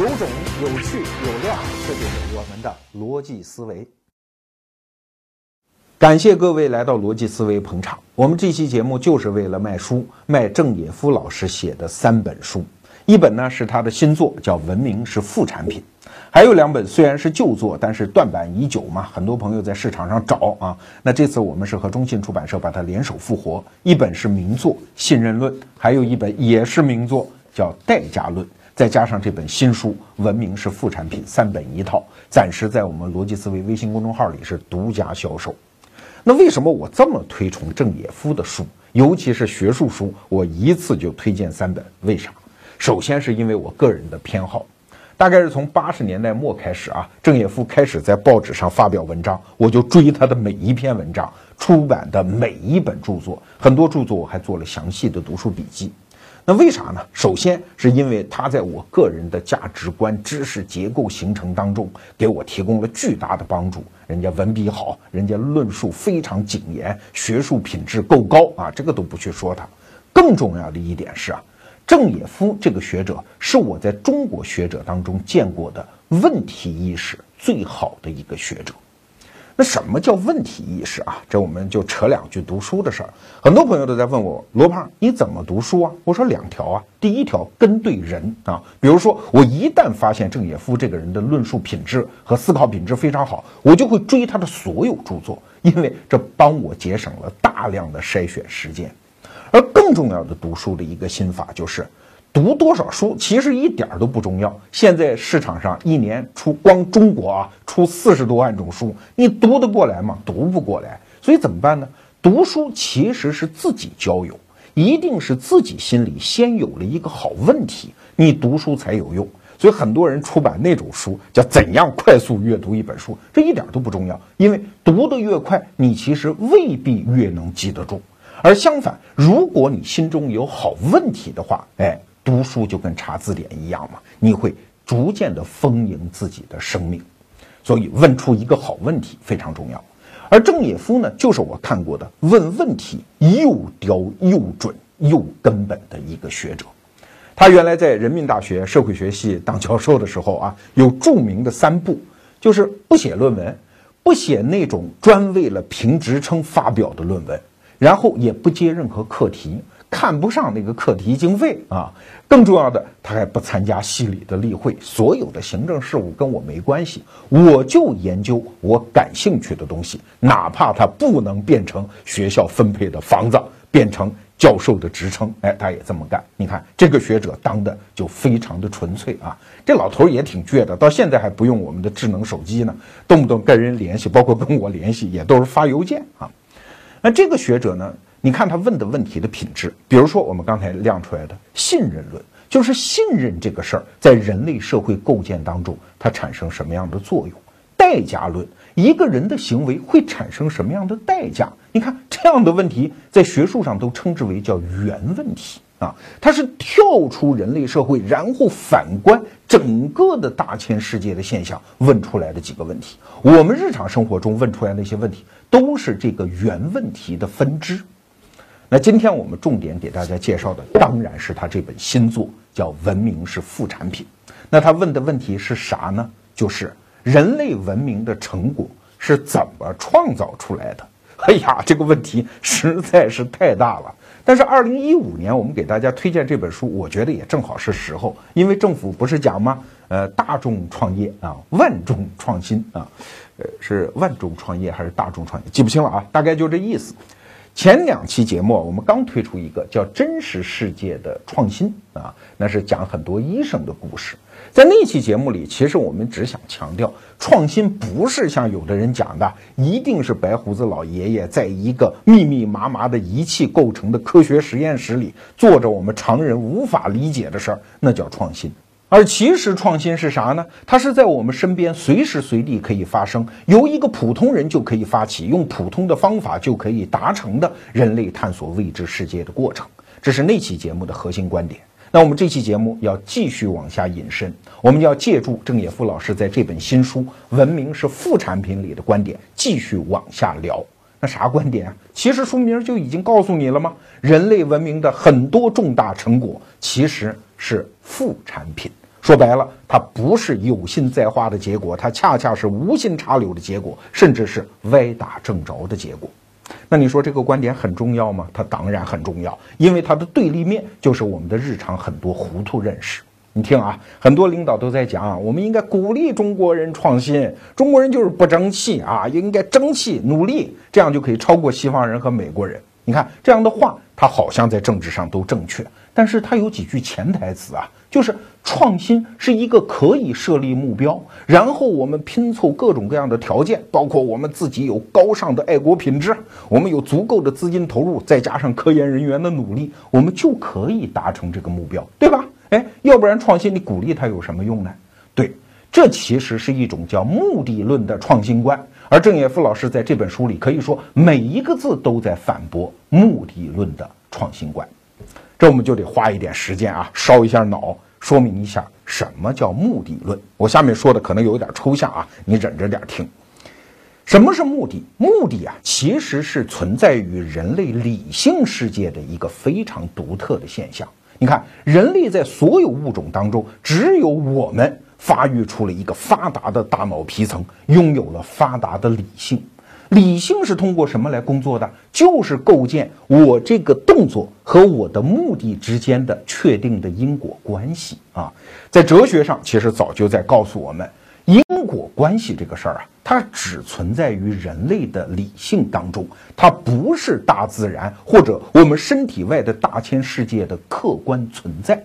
有种、有趣、有料，这就是我们的逻辑思维。感谢各位来到逻辑思维捧场。我们这期节目就是为了卖书，卖郑也夫老师写的三本书。一本呢是他的新作，叫《文明是副产品》；还有两本虽然是旧作，但是断版已久嘛，很多朋友在市场上找啊。那这次我们是和中信出版社把它联手复活，一本是名作《信任论》，还有一本也是名作叫《代价论》。再加上这本新书《文明是副产品》，三本一套，暂时在我们逻辑思维微信公众号里是独家销售。那为什么我这么推崇郑也夫的书，尤其是学术书，我一次就推荐三本？为啥？首先是因为我个人的偏好，大概是从八十年代末开始啊，郑也夫开始在报纸上发表文章，我就追他的每一篇文章，出版的每一本著作，很多著作我还做了详细的读书笔记。那为啥呢？首先是因为他在我个人的价值观、知识结构形成当中，给我提供了巨大的帮助。人家文笔好，人家论述非常谨严，学术品质够高啊，这个都不去说他。更重要的一点是啊，郑也夫这个学者是我在中国学者当中见过的问题意识最好的一个学者。那什么叫问题意识啊？这我们就扯两句读书的事儿。很多朋友都在问我，罗胖你怎么读书啊？我说两条啊。第一条跟对人啊，比如说我一旦发现郑也夫这个人的论述品质和思考品质非常好，我就会追他的所有著作，因为这帮我节省了大量的筛选时间。而更重要的读书的一个心法就是。读多少书其实一点都不重要。现在市场上一年出光中国啊出四十多万种书，你读得过来吗？读不过来。所以怎么办呢？读书其实是自己交友，一定是自己心里先有了一个好问题，你读书才有用。所以很多人出版那种书叫怎样快速阅读一本书，这一点都不重要，因为读得越快，你其实未必越能记得住。而相反，如果你心中有好问题的话，哎。读书就跟查字典一样嘛，你会逐渐的丰盈自己的生命，所以问出一个好问题非常重要。而郑也夫呢，就是我看过的问问题又刁又准又根本的一个学者。他原来在人民大学社会学系当教授的时候啊，有著名的三不，就是不写论文，不写那种专为了评职称发表的论文，然后也不接任何课题。看不上那个课题经费啊，更重要的，他还不参加系里的例会，所有的行政事务跟我没关系，我就研究我感兴趣的东西，哪怕他不能变成学校分配的房子，变成教授的职称，哎，他也这么干。你看这个学者当的就非常的纯粹啊，这老头也挺倔的，到现在还不用我们的智能手机呢，动不动跟人联系，包括跟我联系也都是发邮件啊。那这个学者呢？你看他问的问题的品质，比如说我们刚才亮出来的信任论，就是信任这个事儿在人类社会构建当中它产生什么样的作用？代价论，一个人的行为会产生什么样的代价？你看这样的问题在学术上都称之为叫原问题啊，它是跳出人类社会，然后反观整个的大千世界的现象问出来的几个问题。我们日常生活中问出来那些问题，都是这个原问题的分支。那今天我们重点给大家介绍的，当然是他这本新作，叫《文明是副产品》。那他问的问题是啥呢？就是人类文明的成果是怎么创造出来的？哎呀，这个问题实在是太大了。但是二零一五年我们给大家推荐这本书，我觉得也正好是时候，因为政府不是讲吗？呃，大众创业啊，万众创新啊，呃，是万众创业还是大众创业？记不清了啊，大概就这意思。前两期节目，我们刚推出一个叫《真实世界的创新》啊，那是讲很多医生的故事。在那期节目里，其实我们只想强调，创新不是像有的人讲的，一定是白胡子老爷爷在一个密密麻麻的仪器构成的科学实验室里做着我们常人无法理解的事儿，那叫创新。而其实创新是啥呢？它是在我们身边随时随地可以发生，由一个普通人就可以发起，用普通的方法就可以达成的人类探索未知世界的过程。这是那期节目的核心观点。那我们这期节目要继续往下引申，我们要借助郑也夫老师在这本新书《文明是副产品》里的观点，继续往下聊。那啥观点啊？其实书名就已经告诉你了吗？人类文明的很多重大成果其实是副产品。说白了，它不是有心栽花的结果，它恰恰是无心插柳的结果，甚至是歪打正着的结果。那你说这个观点很重要吗？它当然很重要，因为它的对立面就是我们的日常很多糊涂认识。你听啊，很多领导都在讲，我们应该鼓励中国人创新，中国人就是不争气啊，应该争气努力，这样就可以超过西方人和美国人。你看这样的话，他好像在政治上都正确，但是他有几句潜台词啊，就是创新是一个可以设立目标，然后我们拼凑各种各样的条件，包括我们自己有高尚的爱国品质，我们有足够的资金投入，再加上科研人员的努力，我们就可以达成这个目标，对吧？哎，要不然创新你鼓励它有什么用呢？对，这其实是一种叫目的论的创新观。而郑也夫老师在这本书里可以说每一个字都在反驳目的论的创新观。这我们就得花一点时间啊，烧一下脑，说明一下什么叫目的论。我下面说的可能有点抽象啊，你忍着点听。什么是目的？目的啊，其实是存在于人类理性世界的一个非常独特的现象。你看，人类在所有物种当中，只有我们发育出了一个发达的大脑皮层，拥有了发达的理性。理性是通过什么来工作的？就是构建我这个动作和我的目的之间的确定的因果关系啊。在哲学上，其实早就在告诉我们。因果关系这个事儿啊，它只存在于人类的理性当中，它不是大自然或者我们身体外的大千世界的客观存在。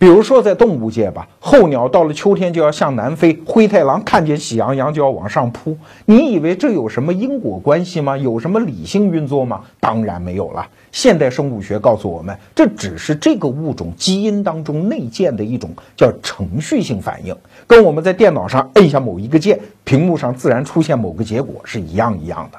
比如说，在动物界吧，候鸟到了秋天就要向南飞，灰太狼看见喜羊羊就要往上扑。你以为这有什么因果关系吗？有什么理性运作吗？当然没有了。现代生物学告诉我们，这只是这个物种基因当中内建的一种叫程序性反应，跟我们在电脑上摁下某一个键，屏幕上自然出现某个结果是一样一样的。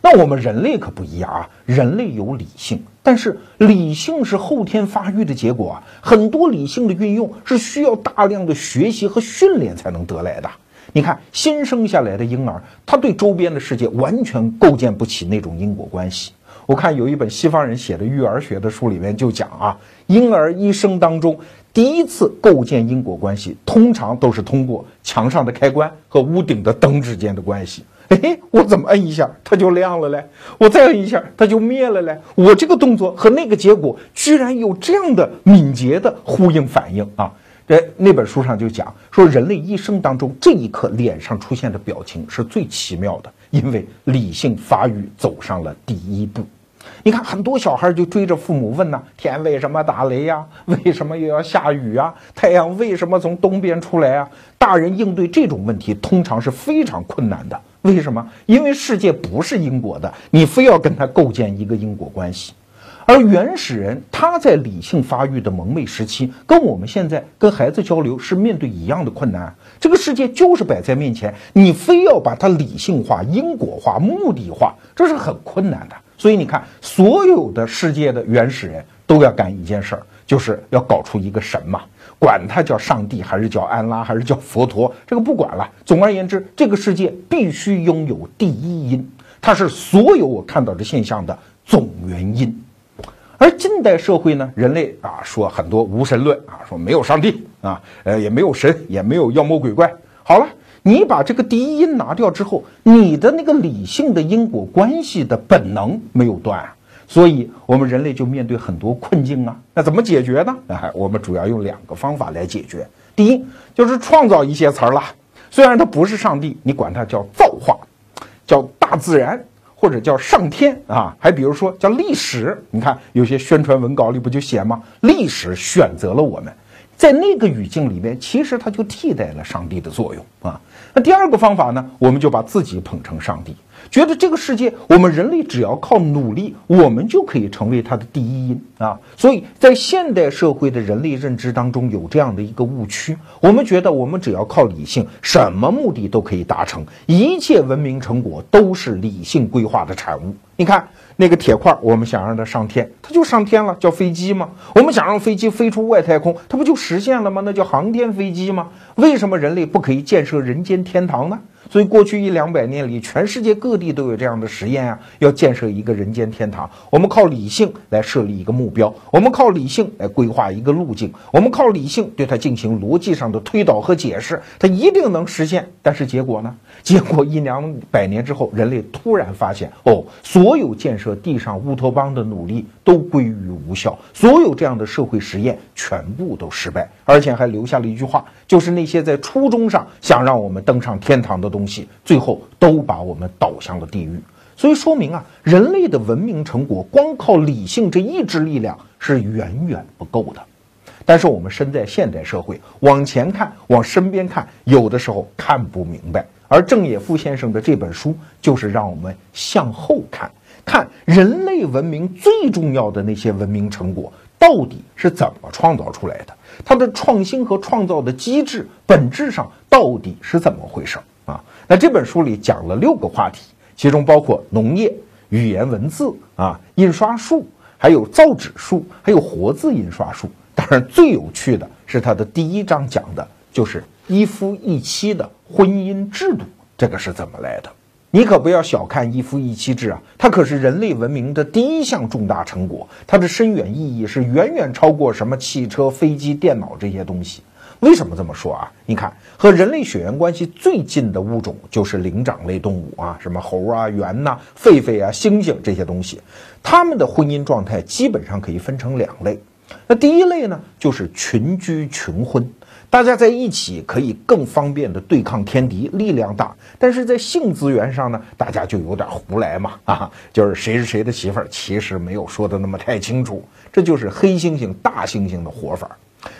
那我们人类可不一样啊，人类有理性。但是理性是后天发育的结果啊，很多理性的运用是需要大量的学习和训练才能得来的。你看，新生下来的婴儿，他对周边的世界完全构建不起那种因果关系。我看有一本西方人写的育儿学的书里面就讲啊，婴儿一生当中第一次构建因果关系，通常都是通过墙上的开关和屋顶的灯之间的关系。哎，我怎么摁一下它就亮了嘞？我再摁一下它就灭了嘞？我这个动作和那个结果居然有这样的敏捷的呼应反应啊！这那本书上就讲说，人类一生当中这一刻脸上出现的表情是最奇妙的，因为理性发育走上了第一步。你看，很多小孩就追着父母问呐：“天为什么打雷呀？为什么又要下雨啊？太阳为什么从东边出来啊？”大人应对这种问题通常是非常困难的。为什么？因为世界不是因果的，你非要跟他构建一个因果关系。而原始人他在理性发育的蒙昧时期，跟我们现在跟孩子交流是面对一样的困难。这个世界就是摆在面前，你非要把它理性化、因果化、目的化，这是很困难的。所以你看，所有的世界的原始人都要干一件事儿，就是要搞出一个神嘛，管他叫上帝还是叫安拉还是叫佛陀，这个不管了。总而言之，这个世界必须拥有第一因，它是所有我看到的现象的总原因。而近代社会呢，人类啊说很多无神论啊，说没有上帝啊，呃也没有神，也没有妖魔鬼怪。好了。你把这个第一因拿掉之后，你的那个理性的因果关系的本能没有断，所以我们人类就面对很多困境啊。那怎么解决呢？哎，我们主要用两个方法来解决。第一就是创造一些词儿了，虽然它不是上帝，你管它叫造化，叫大自然，或者叫上天啊。还比如说叫历史，你看有些宣传文稿里不就写吗？历史选择了我们。在那个语境里面，其实它就替代了上帝的作用啊。那第二个方法呢，我们就把自己捧成上帝，觉得这个世界我们人类只要靠努力，我们就可以成为它的第一因啊。所以在现代社会的人类认知当中，有这样的一个误区：我们觉得我们只要靠理性，什么目的都可以达成，一切文明成果都是理性规划的产物。你看。那个铁块，我们想让它上天，它就上天了，叫飞机吗？我们想让飞机飞出外太空，它不就实现了吗？那叫航天飞机吗？为什么人类不可以建设人间天堂呢？所以过去一两百年里，全世界各地都有这样的实验啊，要建设一个人间天堂。我们靠理性来设立一个目标，我们靠理性来规划一个路径，我们靠理性对它进行逻辑上的推导和解释，它一定能实现。但是结果呢？结果一两百年之后，人类突然发现，哦，所有建设地上乌托邦的努力都归于无效，所有这样的社会实验全部都失败，而且还留下了一句话，就是那些在初衷上想让我们登上天堂的东西，最后都把我们导向了地狱。所以说明啊，人类的文明成果光靠理性这一支力量是远远不够的。但是我们身在现代社会，往前看，往身边看，有的时候看不明白。而郑也夫先生的这本书，就是让我们向后看，看人类文明最重要的那些文明成果到底是怎么创造出来的，它的创新和创造的机制本质上到底是怎么回事啊？那这本书里讲了六个话题，其中包括农业、语言文字啊、印刷术，还有造纸术，还有活字印刷术。当然，最有趣的是它的第一章讲的就是一夫一妻的。婚姻制度这个是怎么来的？你可不要小看一夫一妻制啊，它可是人类文明的第一项重大成果，它的深远意义是远远超过什么汽车、飞机、电脑这些东西。为什么这么说啊？你看，和人类血缘关系最近的物种就是灵长类动物啊，什么猴啊、猿呐、狒狒啊、猩猩这些东西，它们的婚姻状态基本上可以分成两类。那第一类呢，就是群居群婚。大家在一起可以更方便的对抗天敌，力量大。但是在性资源上呢，大家就有点胡来嘛，啊，就是谁是谁的媳妇儿，其实没有说的那么太清楚。这就是黑猩猩、大猩猩的活法。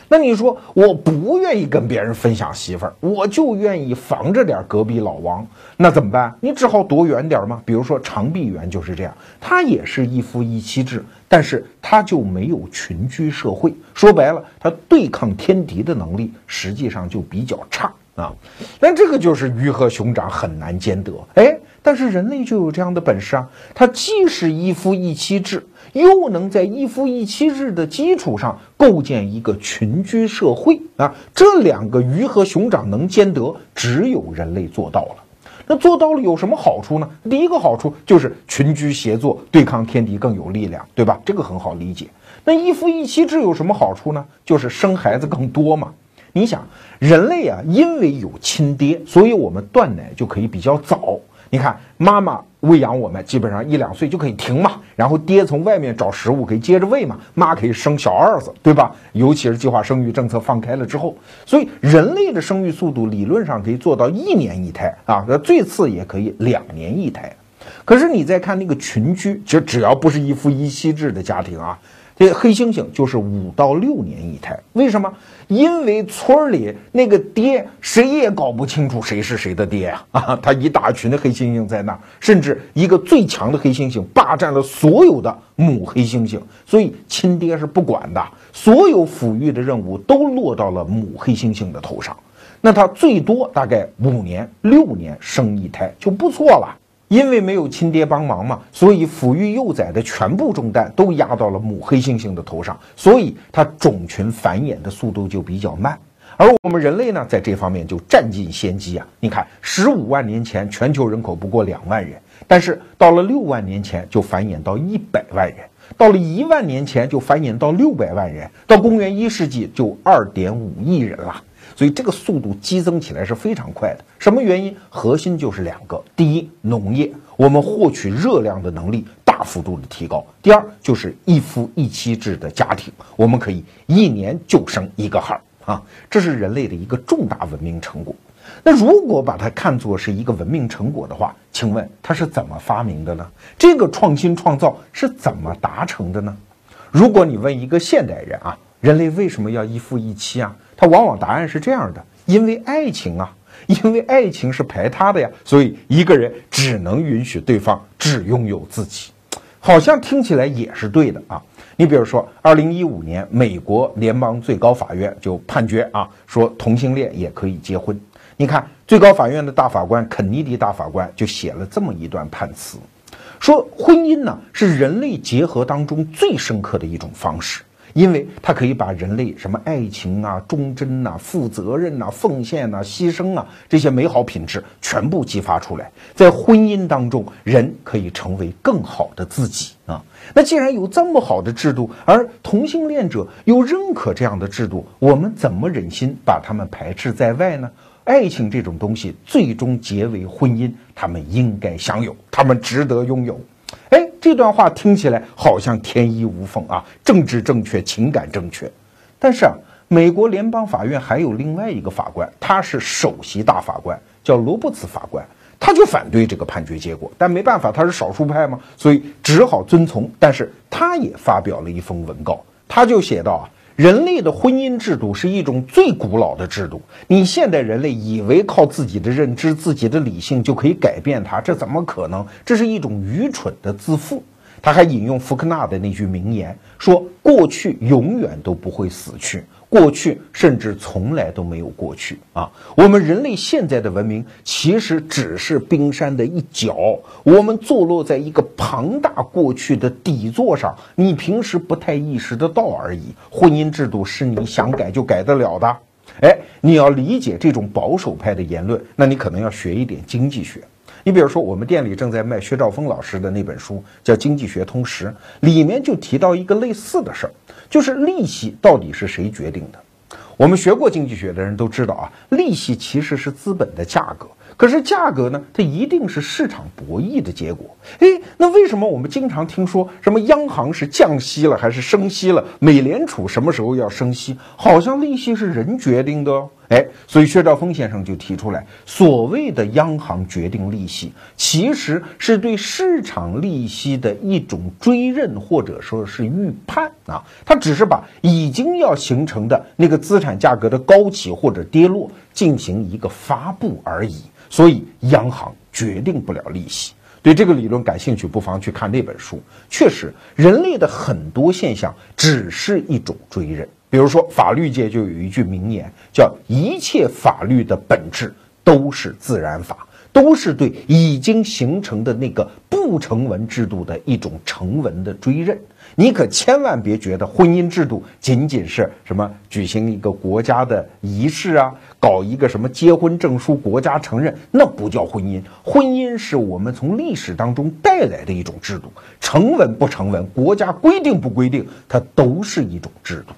那你说我不愿意跟别人分享媳妇儿，我就愿意防着点隔壁老王，那怎么办？你只好躲远点嘛。比如说长臂猿就是这样，他也是一夫一妻制，但是他就没有群居社会。说白了，他对抗天敌的能力实际上就比较差啊。但这个就是鱼和熊掌很难兼得，哎，但是人类就有这样的本事啊，他既是一夫一妻制。又能在一夫一妻制的基础上构建一个群居社会啊，这两个鱼和熊掌能兼得，只有人类做到了。那做到了有什么好处呢？第一个好处就是群居协作，对抗天敌更有力量，对吧？这个很好理解。那一夫一妻制有什么好处呢？就是生孩子更多嘛。你想，人类啊，因为有亲爹，所以我们断奶就可以比较早。你看，妈妈喂养我们，基本上一两岁就可以停嘛，然后爹从外面找食物，可以接着喂嘛，妈可以生小儿子，对吧？尤其是计划生育政策放开了之后，所以人类的生育速度理论上可以做到一年一胎啊，最次也可以两年一胎。可是你再看那个群居，就只要不是一夫一妻制的家庭啊。这黑猩猩就是五到六年一胎，为什么？因为村里那个爹谁也搞不清楚谁是谁的爹呀！啊，他一大群的黑猩猩在那儿，甚至一个最强的黑猩猩霸占了所有的母黑猩猩，所以亲爹是不管的，所有抚育的任务都落到了母黑猩猩的头上。那他最多大概五年、六年生一胎就不错了。因为没有亲爹帮忙嘛，所以抚育幼崽的全部重担都压到了母黑猩猩的头上，所以它种群繁衍的速度就比较慢。而我们人类呢，在这方面就占尽先机啊！你看，十五万年前全球人口不过两万人，但是到了六万年前就繁衍到一百万人，到了一万年前就繁衍到六百万人，到公元一世纪就二点五亿人了。所以这个速度激增起来是非常快的。什么原因？核心就是两个：第一，农业，我们获取热量的能力大幅度的提高；第二，就是一夫一妻制的家庭，我们可以一年就生一个孩儿啊，这是人类的一个重大文明成果。那如果把它看作是一个文明成果的话，请问它是怎么发明的呢？这个创新创造是怎么达成的呢？如果你问一个现代人啊，人类为什么要一夫一妻啊？他往往答案是这样的：因为爱情啊，因为爱情是排他的呀，所以一个人只能允许对方只拥有自己。好像听起来也是对的啊。你比如说，二零一五年，美国联邦最高法院就判决啊，说同性恋也可以结婚。你看，最高法院的大法官肯尼迪大法官就写了这么一段判词，说婚姻呢是人类结合当中最深刻的一种方式。因为它可以把人类什么爱情啊、忠贞呐、负责任呐、奉献呐、牺牲啊这些美好品质全部激发出来，在婚姻当中，人可以成为更好的自己啊。那既然有这么好的制度，而同性恋者又认可这样的制度，我们怎么忍心把他们排斥在外呢？爱情这种东西最终结为婚姻，他们应该享有，他们值得拥有。哎，这段话听起来好像天衣无缝啊，政治正确，情感正确。但是啊，美国联邦法院还有另外一个法官，他是首席大法官，叫罗伯茨法官，他就反对这个判决结果。但没办法，他是少数派嘛，所以只好遵从。但是他也发表了一封文告，他就写道啊。人类的婚姻制度是一种最古老的制度。你现代人类以为靠自己的认知、自己的理性就可以改变它，这怎么可能？这是一种愚蠢的自负。他还引用福克纳的那句名言，说：“过去永远都不会死去。”过去甚至从来都没有过去啊！我们人类现在的文明其实只是冰山的一角，我们坐落在一个庞大过去的底座上，你平时不太意识得到而已。婚姻制度是你想改就改得了的。哎，你要理解这种保守派的言论，那你可能要学一点经济学。你比如说，我们店里正在卖薛兆丰老师的那本书，叫《经济学通识》，里面就提到一个类似的事儿。就是利息到底是谁决定的？我们学过经济学的人都知道啊，利息其实是资本的价格。可是价格呢，它一定是市场博弈的结果。诶，那为什么我们经常听说什么央行是降息了还是升息了？美联储什么时候要升息？好像利息是人决定的哦。哎，所以薛兆丰先生就提出来，所谓的央行决定利息，其实是对市场利息的一种追认或者说是预判啊。他只是把已经要形成的那个资产价格的高起或者跌落进行一个发布而已。所以央行决定不了利息。对这个理论感兴趣，不妨去看那本书。确实，人类的很多现象只是一种追认。比如说，法律界就有一句名言，叫“一切法律的本质都是自然法”，都是对已经形成的那个不成文制度的一种成文的追认。你可千万别觉得婚姻制度仅仅是什么举行一个国家的仪式啊，搞一个什么结婚证书，国家承认，那不叫婚姻。婚姻是我们从历史当中带来的一种制度，成文不成文，国家规定不规定，它都是一种制度。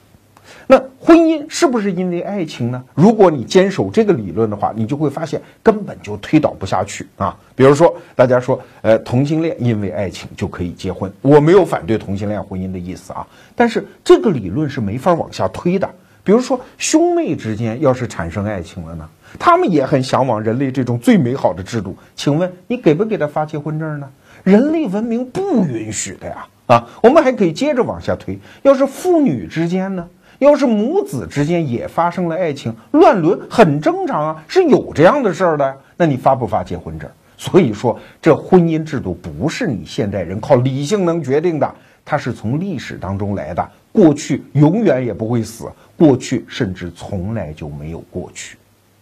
那婚姻是不是因为爱情呢？如果你坚守这个理论的话，你就会发现根本就推导不下去啊。比如说，大家说，呃，同性恋因为爱情就可以结婚，我没有反对同性恋婚姻的意思啊，但是这个理论是没法往下推的。比如说，兄妹之间要是产生爱情了呢，他们也很向往人类这种最美好的制度，请问你给不给他发结婚证呢？人类文明不允许的呀。啊，我们还可以接着往下推，要是父女之间呢？要是母子之间也发生了爱情，乱伦很正常啊，是有这样的事儿的。那你发不发结婚证？所以说，这婚姻制度不是你现代人靠理性能决定的，它是从历史当中来的。过去永远也不会死，过去甚至从来就没有过去。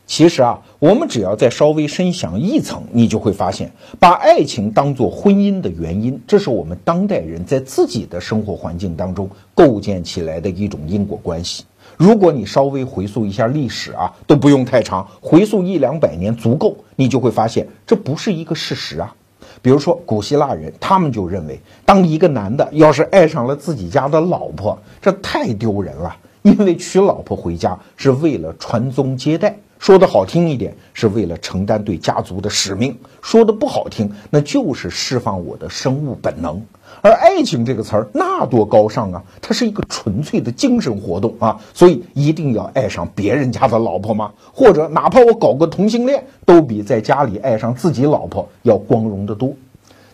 其实啊，我们只要再稍微深想一层，你就会发现，把爱情当做婚姻的原因，这是我们当代人在自己的生活环境当中构建起来的一种因果关系。如果你稍微回溯一下历史啊，都不用太长，回溯一两百年足够，你就会发现这不是一个事实啊。比如说古希腊人，他们就认为，当一个男的要是爱上了自己家的老婆，这太丢人了，因为娶老婆回家是为了传宗接代。说的好听一点，是为了承担对家族的使命；说的不好听，那就是释放我的生物本能。而爱情这个词儿，那多高尚啊！它是一个纯粹的精神活动啊！所以一定要爱上别人家的老婆吗？或者哪怕我搞个同性恋，都比在家里爱上自己老婆要光荣得多。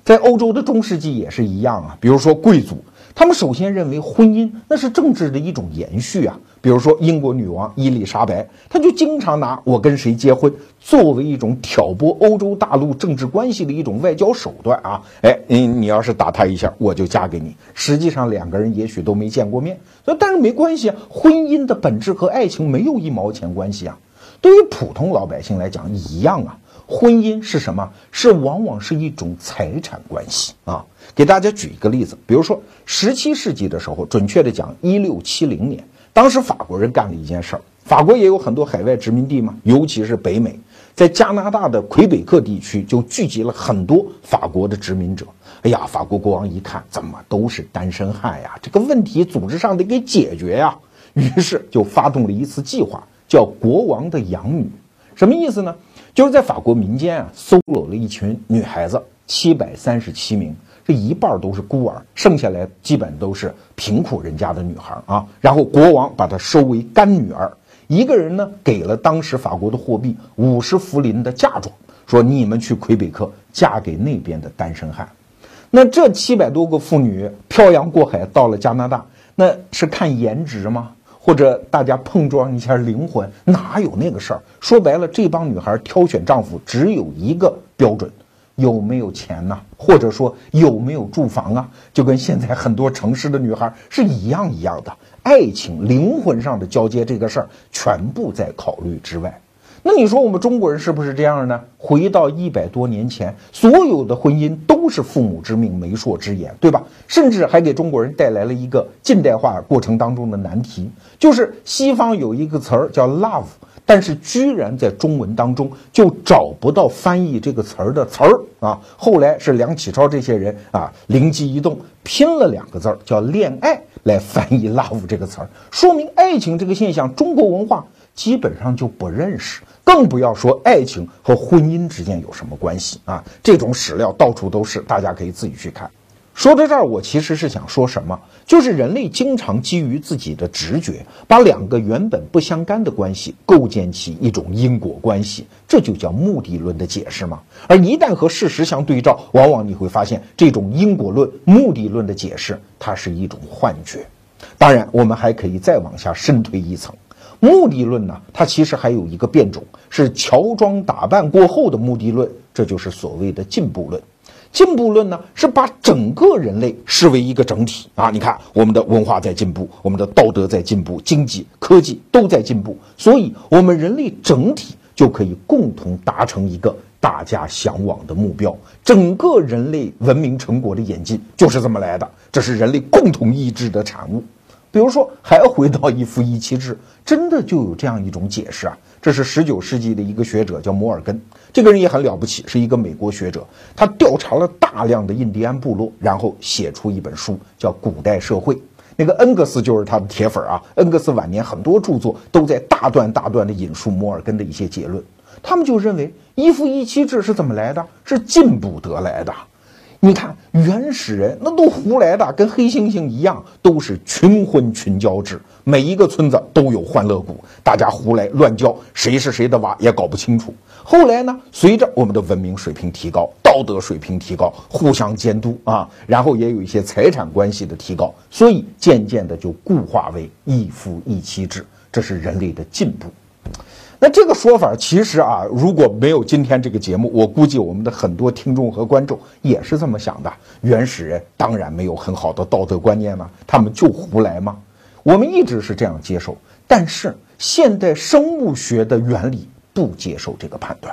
在欧洲的中世纪也是一样啊，比如说贵族。他们首先认为婚姻那是政治的一种延续啊，比如说英国女王伊丽莎白，她就经常拿我跟谁结婚作为一种挑拨欧洲大陆政治关系的一种外交手段啊。哎，你你要是打他一下，我就嫁给你。实际上两个人也许都没见过面，但是没关系啊，婚姻的本质和爱情没有一毛钱关系啊。对于普通老百姓来讲，一样啊。婚姻是什么？是往往是一种财产关系啊。给大家举一个例子，比如说十七世纪的时候，准确的讲，一六七零年，当时法国人干了一件事儿。法国也有很多海外殖民地嘛，尤其是北美，在加拿大的魁北克地区就聚集了很多法国的殖民者。哎呀，法国国王一看，怎么都是单身汉呀？这个问题组织上得给解决呀。于是就发动了一次计划，叫“国王的养女”。什么意思呢？就是在法国民间啊，搜罗了一群女孩子，七百三十七名。这一半都是孤儿，剩下来基本都是贫苦人家的女孩啊。然后国王把她收为干女儿，一个人呢给了当时法国的货币五十福林的嫁妆，说你们去魁北克嫁给那边的单身汉。那这七百多个妇女漂洋过海到了加拿大，那是看颜值吗？或者大家碰撞一下灵魂？哪有那个事儿？说白了，这帮女孩挑选丈夫只有一个标准。有没有钱呢？或者说有没有住房啊？就跟现在很多城市的女孩是一样一样的。爱情、灵魂上的交接这个事儿，全部在考虑之外。那你说我们中国人是不是这样呢？回到一百多年前，所有的婚姻都是父母之命、媒妁之言，对吧？甚至还给中国人带来了一个近代化过程当中的难题，就是西方有一个词儿叫 love。但是居然在中文当中就找不到翻译这个词儿的词儿啊！后来是梁启超这些人啊灵机一动，拼了两个字儿叫“恋爱”来翻译 “love” 这个词儿，说明爱情这个现象中国文化基本上就不认识，更不要说爱情和婚姻之间有什么关系啊！这种史料到处都是，大家可以自己去看。说到这儿，我其实是想说什么，就是人类经常基于自己的直觉，把两个原本不相干的关系构建起一种因果关系，这就叫目的论的解释嘛。而一旦和事实相对照，往往你会发现，这种因果论、目的论的解释，它是一种幻觉。当然，我们还可以再往下深推一层，目的论呢，它其实还有一个变种，是乔装打扮过后的目的论，这就是所谓的进步论。进步论呢，是把整个人类视为一个整体啊！你看，我们的文化在进步，我们的道德在进步，经济、科技都在进步，所以，我们人类整体就可以共同达成一个大家向往的目标。整个人类文明成果的演进就是这么来的，这是人类共同意志的产物。比如说，还回到一夫一妻制，真的就有这样一种解释啊！这是十九世纪的一个学者叫摩尔根。这个人也很了不起，是一个美国学者。他调查了大量的印第安部落，然后写出一本书，叫《古代社会》。那个恩格斯就是他的铁粉啊。恩格斯晚年很多著作都在大段大段的引述摩尔根的一些结论。他们就认为一夫一妻制是怎么来的？是进步得来的。你看原始人那都胡来的，跟黑猩猩一样，都是群婚群交制，每一个村子都有欢乐谷，大家胡来乱交，谁是谁的娃也搞不清楚。后来呢，随着我们的文明水平提高，道德水平提高，互相监督啊，然后也有一些财产关系的提高，所以渐渐的就固化为一夫一妻制，这是人类的进步。那这个说法其实啊，如果没有今天这个节目，我估计我们的很多听众和观众也是这么想的。原始人当然没有很好的道德观念嘛，他们就胡来嘛。我们一直是这样接受，但是现代生物学的原理不接受这个判断。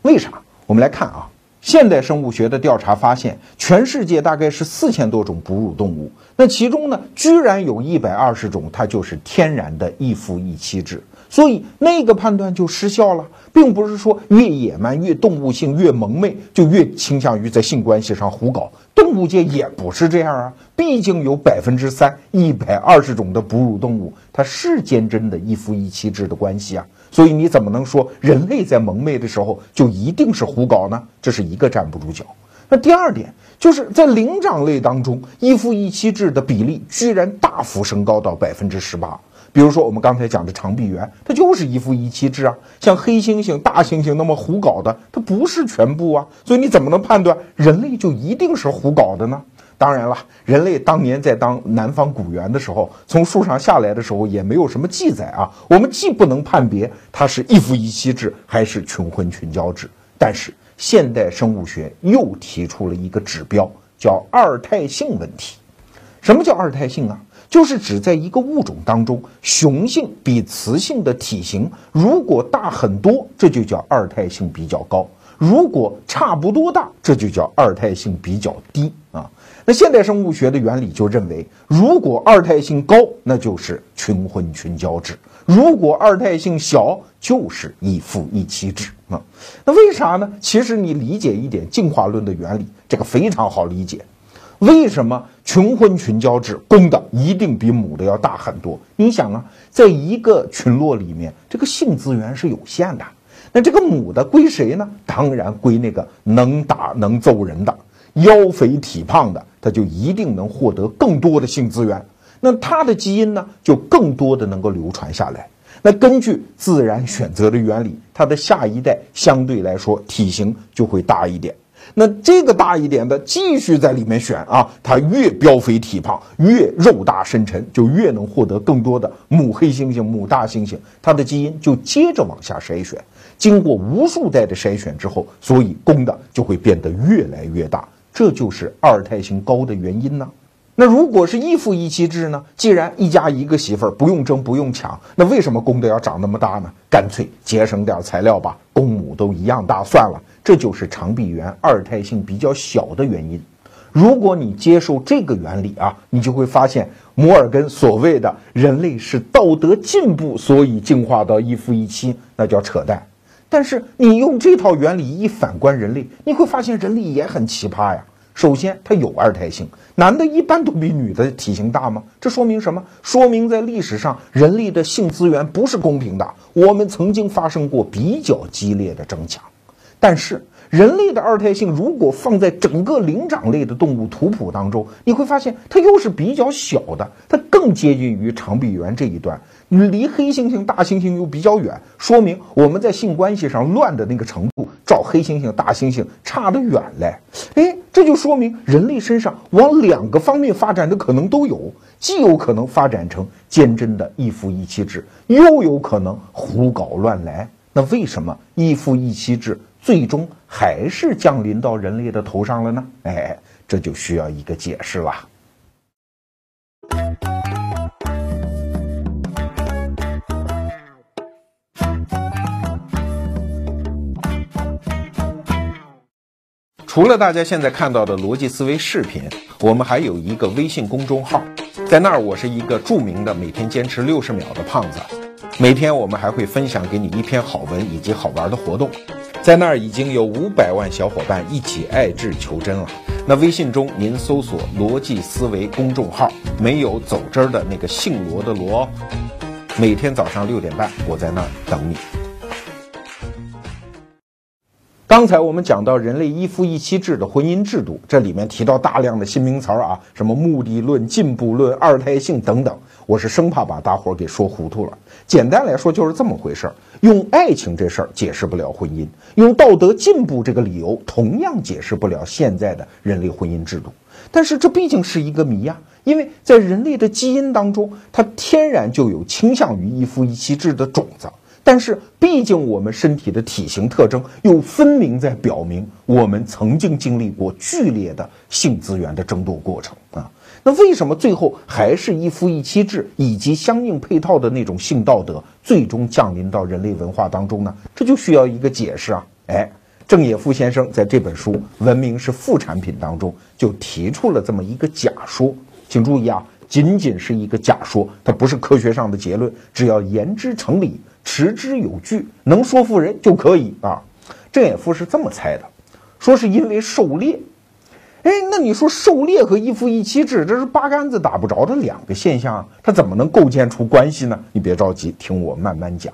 为啥？我们来看啊，现代生物学的调查发现，全世界大概是四千多种哺乳动物，那其中呢，居然有一百二十种，它就是天然的一夫一妻制。所以那个判断就失效了，并不是说越野蛮、越动物性、越蒙昧就越倾向于在性关系上胡搞。动物界也不是这样啊，毕竟有百分之三、一百二十种的哺乳动物，它是坚贞的一夫一妻制的关系啊。所以你怎么能说人类在蒙昧的时候就一定是胡搞呢？这是一个站不住脚。那第二点就是在灵长类当中，一夫一妻制的比例居然大幅升高到百分之十八。比如说，我们刚才讲的长臂猿，它就是一夫一妻制啊。像黑猩猩、大猩猩那么胡搞的，它不是全部啊。所以你怎么能判断人类就一定是胡搞的呢？当然了，人类当年在当南方古猿的时候，从树上下来的时候也没有什么记载啊。我们既不能判别它是一夫一妻制还是群婚群交制，但是现代生物学又提出了一个指标，叫二态性问题。什么叫二态性啊？就是指在一个物种当中，雄性比雌性的体型如果大很多，这就叫二态性比较高；如果差不多大，这就叫二态性比较低啊。那现代生物学的原理就认为，如果二态性高，那就是群婚群交制；如果二态性小，就是一夫一妻制啊。那为啥呢？其实你理解一点进化论的原理，这个非常好理解。为什么群婚群交制公的一定比母的要大很多？你想啊，在一个群落里面，这个性资源是有限的，那这个母的归谁呢？当然归那个能打能揍人的、腰肥体胖的，他就一定能获得更多的性资源。那他的基因呢，就更多的能够流传下来。那根据自然选择的原理，他的下一代相对来说体型就会大一点。那这个大一点的继续在里面选啊，它越膘肥体胖，越肉大深沉，就越能获得更多的母黑猩猩、母大猩猩，它的基因就接着往下筛选。经过无数代的筛选之后，所以公的就会变得越来越大，这就是二胎性高的原因呢。那如果是一夫一妻制呢？既然一家一个媳妇儿，不用争不用抢，那为什么公的要长那么大呢？干脆节省点材料吧，公母都一样大算了。这就是长臂猿二胎性比较小的原因。如果你接受这个原理啊，你就会发现摩尔根所谓的人类是道德进步，所以进化到一夫一妻，那叫扯淡。但是你用这套原理一反观人类，你会发现人类也很奇葩呀。首先，它有二胎性，男的一般都比女的体型大吗？这说明什么？说明在历史上人类的性资源不是公平的，我们曾经发生过比较激烈的争抢。但是，人类的二胎性如果放在整个灵长类的动物图谱当中，你会发现它又是比较小的，它更接近于长臂猿这一端，离黑猩猩、大猩猩又比较远，说明我们在性关系上乱的那个程度，照黑猩猩、大猩猩差得远嘞。哎，这就说明人类身上往两个方面发展的可能都有，既有可能发展成坚贞的一夫一妻制，又有可能胡搞乱来。那为什么一夫一妻制？最终还是降临到人类的头上了呢？哎，这就需要一个解释了。除了大家现在看到的逻辑思维视频，我们还有一个微信公众号，在那儿我是一个著名的每天坚持六十秒的胖子，每天我们还会分享给你一篇好文以及好玩的活动。在那儿已经有五百万小伙伴一起爱智求真了。那微信中您搜索“逻辑思维”公众号，没有走之儿的那个姓罗的罗。每天早上六点半，我在那儿等你。刚才我们讲到人类一夫一妻制的婚姻制度，这里面提到大量的新名词啊，什么目的论、进步论、二胎性等等，我是生怕把大伙儿给说糊涂了。简单来说就是这么回事儿，用爱情这事儿解释不了婚姻，用道德进步这个理由同样解释不了现在的人类婚姻制度。但是这毕竟是一个谜呀，因为在人类的基因当中，它天然就有倾向于一夫一妻制的种子。但是，毕竟我们身体的体型特征又分明在表明，我们曾经经历过剧烈的性资源的争夺过程啊。那为什么最后还是一夫一妻制以及相应配套的那种性道德最终降临到人类文化当中呢？这就需要一个解释啊。哎，郑也夫先生在这本书《文明是副产品》当中就提出了这么一个假说，请注意啊，仅仅是一个假说，它不是科学上的结论，只要言之成理。持之有据，能说服人就可以啊。郑也夫是这么猜的，说是因为狩猎。哎，那你说狩猎和一夫一妻制，这是八竿子打不着的两个现象，它怎么能构建出关系呢？你别着急，听我慢慢讲。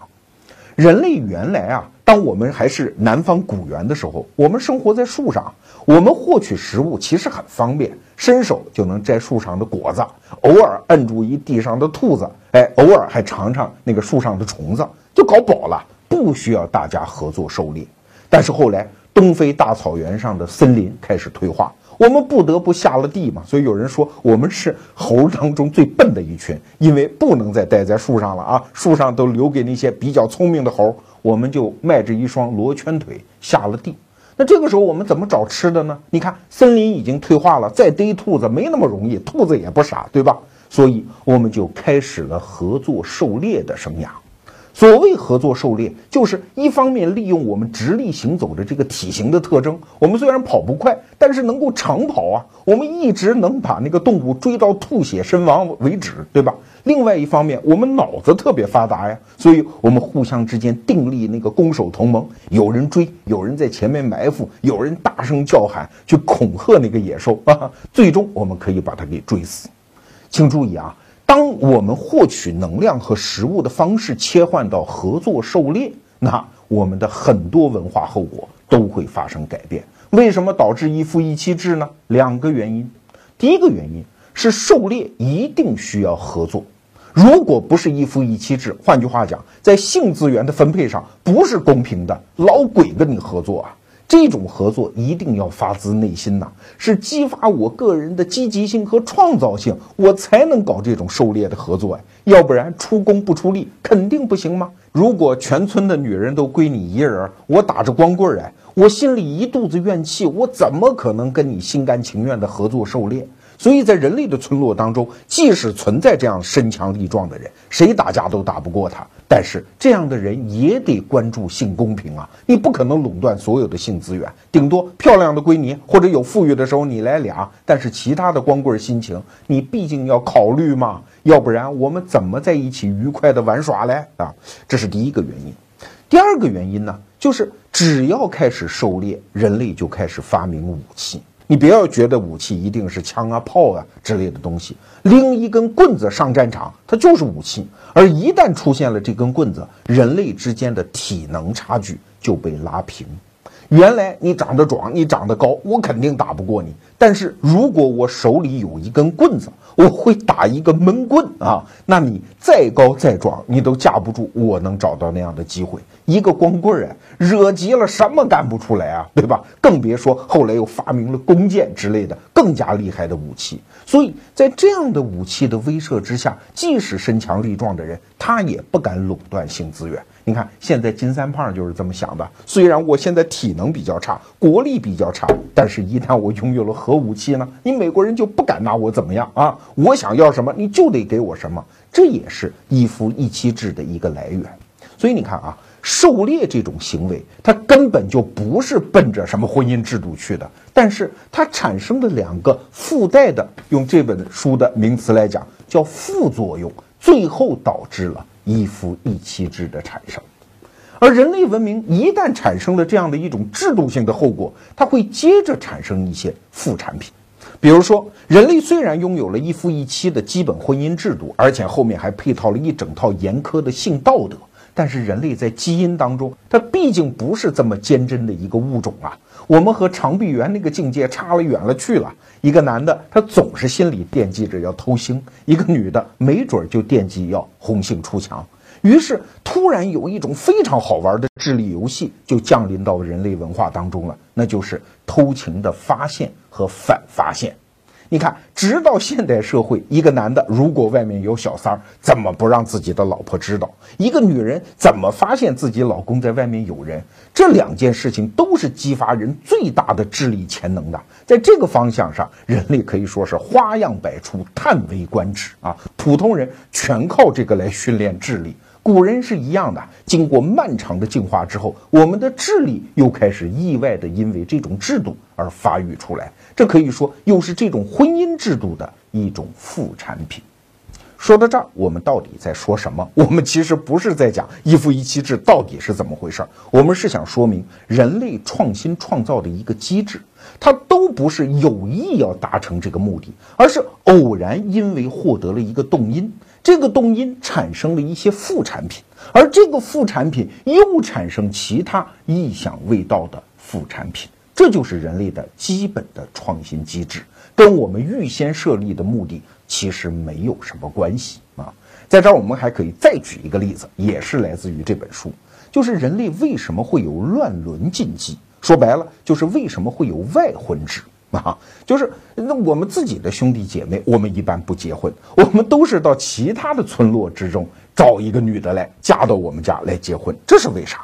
人类原来啊，当我们还是南方古猿的时候，我们生活在树上，我们获取食物其实很方便，伸手就能摘树上的果子，偶尔摁住一地上的兔子，哎，偶尔还尝尝那个树上的虫子，就搞饱了，不需要大家合作狩猎。但是后来，东非大草原上的森林开始退化。我们不得不下了地嘛，所以有人说我们是猴当中最笨的一群，因为不能再待在树上了啊，树上都留给那些比较聪明的猴，我们就迈着一双罗圈腿下了地。那这个时候我们怎么找吃的呢？你看森林已经退化了，再逮兔子没那么容易，兔子也不傻，对吧？所以我们就开始了合作狩猎的生涯。所谓合作狩猎，就是一方面利用我们直立行走的这个体型的特征，我们虽然跑不快，但是能够长跑啊，我们一直能把那个动物追到吐血身亡为止，对吧？另外一方面，我们脑子特别发达呀，所以我们互相之间订立那个攻守同盟，有人追，有人在前面埋伏，有人大声叫喊去恐吓那个野兽啊，最终我们可以把它给追死。请注意啊。当我们获取能量和食物的方式切换到合作狩猎，那我们的很多文化后果都会发生改变。为什么导致一夫一妻制呢？两个原因。第一个原因是狩猎一定需要合作，如果不是一夫一妻制，换句话讲，在性资源的分配上不是公平的，老鬼跟你合作啊。这种合作一定要发自内心呐，是激发我个人的积极性和创造性，我才能搞这种狩猎的合作呀。要不然出工不出力，肯定不行吗？如果全村的女人都归你一人，我打着光棍来，我心里一肚子怨气，我怎么可能跟你心甘情愿的合作狩猎？所以在人类的村落当中，即使存在这样身强力壮的人，谁打架都打不过他。但是这样的人也得关注性公平啊！你不可能垄断所有的性资源，顶多漂亮的归你，或者有富裕的时候你来俩。但是其他的光棍心情，你毕竟要考虑嘛，要不然我们怎么在一起愉快的玩耍嘞？啊，这是第一个原因。第二个原因呢，就是只要开始狩猎，人类就开始发明武器。你不要觉得武器一定是枪啊、炮啊之类的东西，拎一根棍子上战场，它就是武器。而一旦出现了这根棍子，人类之间的体能差距就被拉平。原来你长得壮，你长得高，我肯定打不过你。但是如果我手里有一根棍子，我会打一个闷棍啊！那你再高再壮，你都架不住我能找到那样的机会。一个光棍啊，惹急了什么干不出来啊，对吧？更别说后来又发明了弓箭之类的更加厉害的武器。所以在这样的武器的威慑之下，即使身强力壮的人，他也不敢垄断性资源。你看，现在金三胖就是这么想的。虽然我现在体能比较差，国力比较差，但是一旦我拥有了核武器呢，你美国人就不敢拿我怎么样啊！我想要什么，你就得给我什么。这也是一夫一妻制的一个来源。所以你看啊，狩猎这种行为，它根本就不是奔着什么婚姻制度去的，但是它产生的两个附带的，用这本书的名词来讲，叫副作用，最后导致了。一夫一妻制的产生，而人类文明一旦产生了这样的一种制度性的后果，它会接着产生一些副产品。比如说，人类虽然拥有了一夫一妻的基本婚姻制度，而且后面还配套了一整套严苛的性道德，但是人类在基因当中，它毕竟不是这么坚贞的一个物种啊。我们和长臂猿那个境界差了远了去了。一个男的，他总是心里惦记着要偷腥；一个女的，没准就惦记要红杏出墙。于是，突然有一种非常好玩的智力游戏就降临到人类文化当中了，那就是偷情的发现和反发现。你看，直到现代社会，一个男的如果外面有小三儿，怎么不让自己的老婆知道？一个女人怎么发现自己老公在外面有人？这两件事情都是激发人最大的智力潜能的。在这个方向上，人类可以说是花样百出，叹为观止啊！普通人全靠这个来训练智力。古人是一样的，经过漫长的进化之后，我们的智力又开始意外的因为这种制度而发育出来。这可以说又是这种婚姻制度的一种副产品。说到这儿，我们到底在说什么？我们其实不是在讲一夫一妻制到底是怎么回事儿，我们是想说明人类创新创造的一个机制，它都不是有意要达成这个目的，而是偶然因为获得了一个动因。这个动因产生了一些副产品，而这个副产品又产生其他意想未到的副产品，这就是人类的基本的创新机制，跟我们预先设立的目的其实没有什么关系啊。在这儿，我们还可以再举一个例子，也是来自于这本书，就是人类为什么会有乱伦禁忌？说白了，就是为什么会有外婚制。啊，就是那我们自己的兄弟姐妹，我们一般不结婚，我们都是到其他的村落之中找一个女的来嫁到我们家来结婚，这是为啥？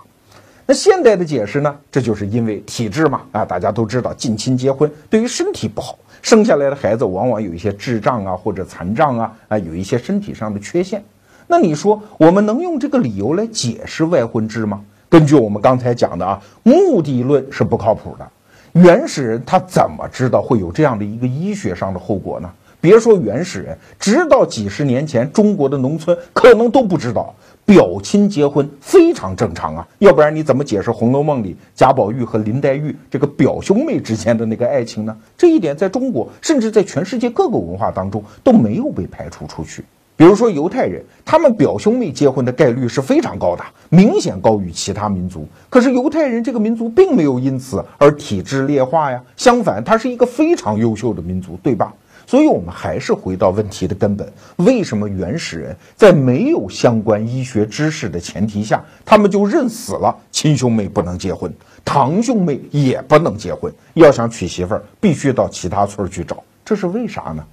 那现代的解释呢？这就是因为体质嘛啊，大家都知道近亲结婚对于身体不好，生下来的孩子往往有一些智障啊或者残障啊啊，有一些身体上的缺陷。那你说我们能用这个理由来解释外婚制吗？根据我们刚才讲的啊，目的论是不靠谱的。原始人他怎么知道会有这样的一个医学上的后果呢？别说原始人，直到几十年前，中国的农村可能都不知道。表亲结婚非常正常啊，要不然你怎么解释《红楼梦》里贾宝玉和林黛玉这个表兄妹之间的那个爱情呢？这一点在中国，甚至在全世界各个文化当中都没有被排除出去。比如说犹太人，他们表兄妹结婚的概率是非常高的，明显高于其他民族。可是犹太人这个民族并没有因此而体制劣化呀，相反，他是一个非常优秀的民族，对吧？所以，我们还是回到问题的根本：为什么原始人在没有相关医学知识的前提下，他们就认死了亲兄妹不能结婚，堂兄妹也不能结婚？要想娶媳妇儿，必须到其他村去找，这是为啥呢？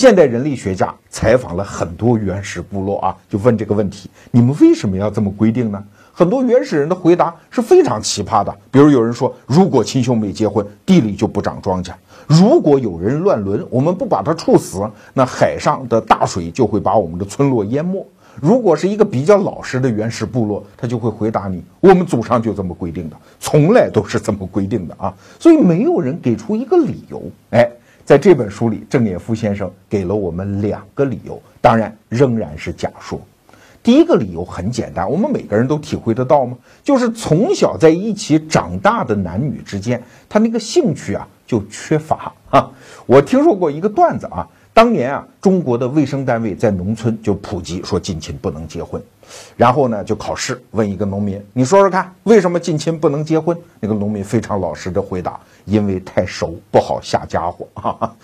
现代人类学家采访了很多原始部落啊，就问这个问题：你们为什么要这么规定呢？很多原始人的回答是非常奇葩的，比如有人说，如果亲兄妹结婚，地里就不长庄稼；如果有人乱伦，我们不把他处死，那海上的大水就会把我们的村落淹没。如果是一个比较老实的原始部落，他就会回答你：我们祖上就这么规定的，从来都是这么规定的啊！所以没有人给出一个理由。哎，在这本书里，郑也夫先生给了我们两个理由，当然仍然是假说。第一个理由很简单，我们每个人都体会得到吗？就是从小在一起长大的男女之间，他那个兴趣啊就缺乏啊。我听说过一个段子啊，当年啊，中国的卫生单位在农村就普及说近亲不能结婚，然后呢就考试问一个农民，你说说看，为什么近亲不能结婚？那个农民非常老实的回答，因为太熟不好下家伙。哈哈。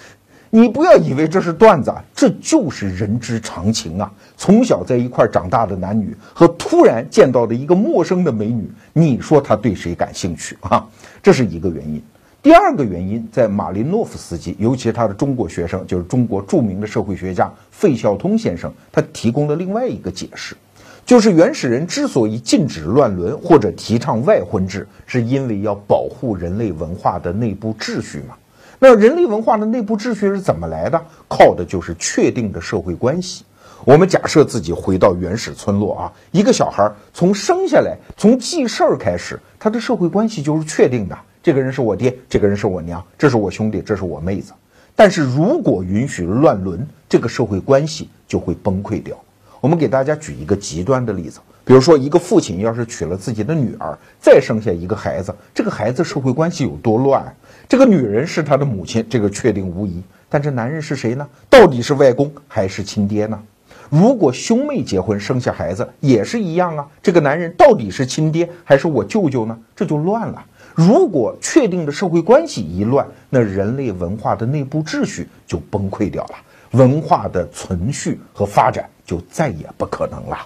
你不要以为这是段子，这就是人之常情啊！从小在一块长大的男女和突然见到的一个陌生的美女，你说他对谁感兴趣啊？这是一个原因。第二个原因，在马林诺夫斯基，尤其是他的中国学生，就是中国著名的社会学家费孝通先生，他提供了另外一个解释，就是原始人之所以禁止乱伦或者提倡外婚制，是因为要保护人类文化的内部秩序嘛。那人类文化的内部秩序是怎么来的？靠的就是确定的社会关系。我们假设自己回到原始村落啊，一个小孩从生下来，从记事儿开始，他的社会关系就是确定的。这个人是我爹，这个人是我娘，这是我兄弟，这是我妹子。但是如果允许乱伦，这个社会关系就会崩溃掉。我们给大家举一个极端的例子，比如说一个父亲要是娶了自己的女儿，再生下一个孩子，这个孩子社会关系有多乱？这个女人是他的母亲，这个确定无疑。但这男人是谁呢？到底是外公还是亲爹呢？如果兄妹结婚生下孩子也是一样啊。这个男人到底是亲爹还是我舅舅呢？这就乱了。如果确定的社会关系一乱，那人类文化的内部秩序就崩溃掉了，文化的存续和发展就再也不可能了。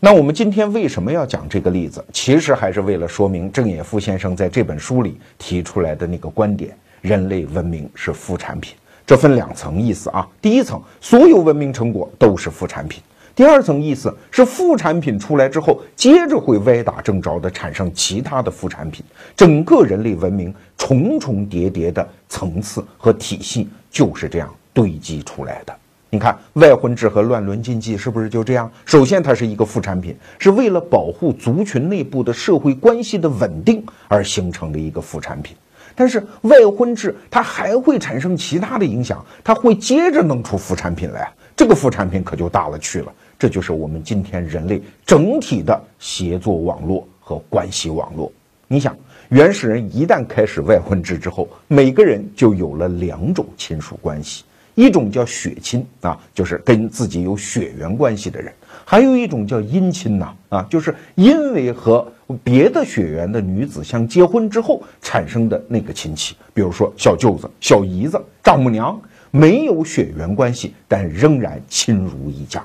那我们今天为什么要讲这个例子？其实还是为了说明郑也夫先生在这本书里提出来的那个观点：人类文明是副产品。这分两层意思啊。第一层，所有文明成果都是副产品；第二层意思是，副产品出来之后，接着会歪打正着的产生其他的副产品。整个人类文明重重叠叠的层次和体系就是这样堆积出来的。你看，外婚制和乱伦禁忌是不是就这样？首先，它是一个副产品，是为了保护族群内部的社会关系的稳定而形成的一个副产品。但是，外婚制它还会产生其他的影响，它会接着弄出副产品来，这个副产品可就大了去了。这就是我们今天人类整体的协作网络和关系网络。你想，原始人一旦开始外婚制之后，每个人就有了两种亲属关系。一种叫血亲啊，就是跟自己有血缘关系的人；还有一种叫姻亲呐啊，就是因为和别的血缘的女子相结婚之后产生的那个亲戚，比如说小舅子、小姨子、丈母娘，没有血缘关系，但仍然亲如一家。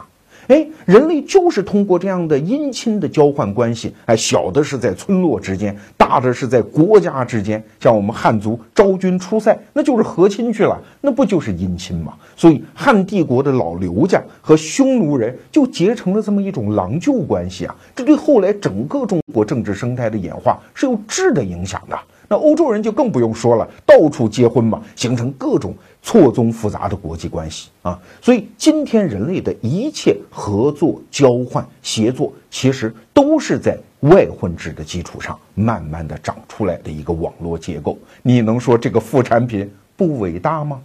哎，人类就是通过这样的姻亲的交换关系，哎，小的是在村落之间，大的是在国家之间。像我们汉族昭君出塞，那就是和亲去了，那不就是姻亲吗？所以汉帝国的老刘家和匈奴人就结成了这么一种郎舅关系啊，这对后来整个中国政治生态的演化是有质的影响的。那欧洲人就更不用说了，到处结婚嘛，形成各种错综复杂的国际关系啊。所以今天人类的一切合作、交换、协作，其实都是在外混制的基础上慢慢的长出来的一个网络结构。你能说这个副产品不伟大吗？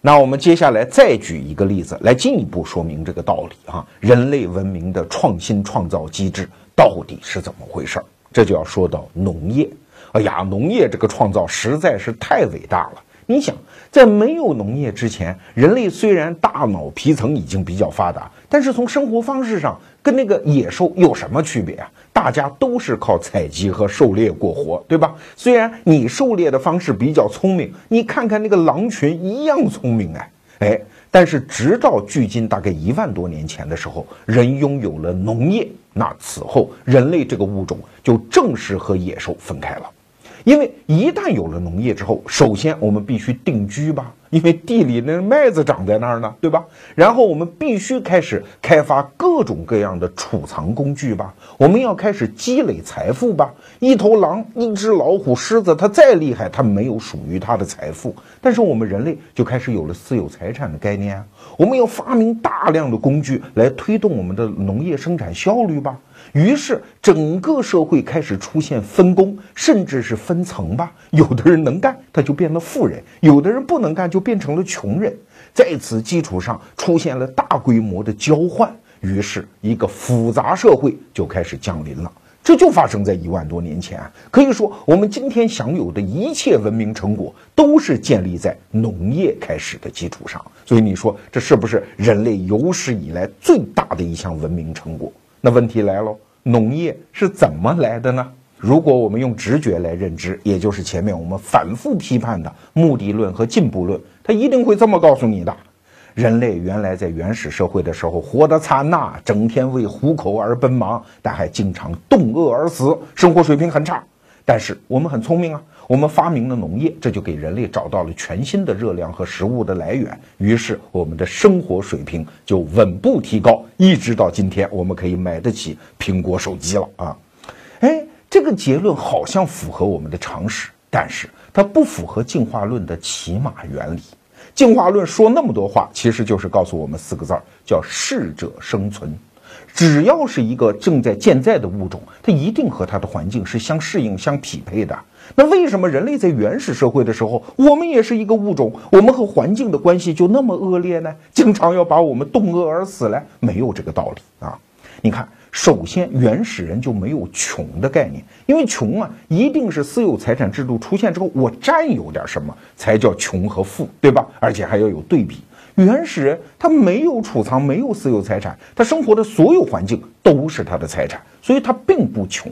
那我们接下来再举一个例子来进一步说明这个道理啊。人类文明的创新创造机制到底是怎么回事儿？这就要说到农业。哎呀，农业这个创造实在是太伟大了！你想，在没有农业之前，人类虽然大脑皮层已经比较发达，但是从生活方式上跟那个野兽有什么区别啊？大家都是靠采集和狩猎过活，对吧？虽然你狩猎的方式比较聪明，你看看那个狼群一样聪明哎哎，但是直到距今大概一万多年前的时候，人拥有了农业，那此后人类这个物种就正式和野兽分开了。因为一旦有了农业之后，首先我们必须定居吧，因为地里那麦子长在那儿呢，对吧？然后我们必须开始开发各种各样的储藏工具吧，我们要开始积累财富吧。一头狼、一只老虎、狮子，它再厉害，它没有属于它的财富。但是我们人类就开始有了私有财产的概念啊，我们要发明大量的工具来推动我们的农业生产效率吧。于是，整个社会开始出现分工，甚至是分层吧。有的人能干，他就变了富人；有的人不能干，就变成了穷人。在此基础上，出现了大规模的交换，于是一个复杂社会就开始降临了。这就发生在一万多年前。可以说，我们今天享有的一切文明成果，都是建立在农业开始的基础上。所以，你说这是不是人类有史以来最大的一项文明成果？那问题来喽，农业是怎么来的呢？如果我们用直觉来认知，也就是前面我们反复批判的目的论和进步论，他一定会这么告诉你的：人类原来在原始社会的时候活得惨呐，整天为糊口而奔忙，但还经常冻饿而死，生活水平很差。但是我们很聪明啊。我们发明了农业，这就给人类找到了全新的热量和食物的来源，于是我们的生活水平就稳步提高，一直到今天，我们可以买得起苹果手机了啊！哎，这个结论好像符合我们的常识，但是它不符合进化论的起码原理。进化论说那么多话，其实就是告诉我们四个字儿，叫适者生存。只要是一个正在健在的物种，它一定和它的环境是相适应、相匹配的。那为什么人类在原始社会的时候，我们也是一个物种，我们和环境的关系就那么恶劣呢？经常要把我们冻饿而死呢？没有这个道理啊！你看，首先原始人就没有穷的概念，因为穷啊，一定是私有财产制度出现之后，我占有点什么才叫穷和富，对吧？而且还要有对比。原始人他没有储藏，没有私有财产，他生活的所有环境都是他的财产，所以他并不穷。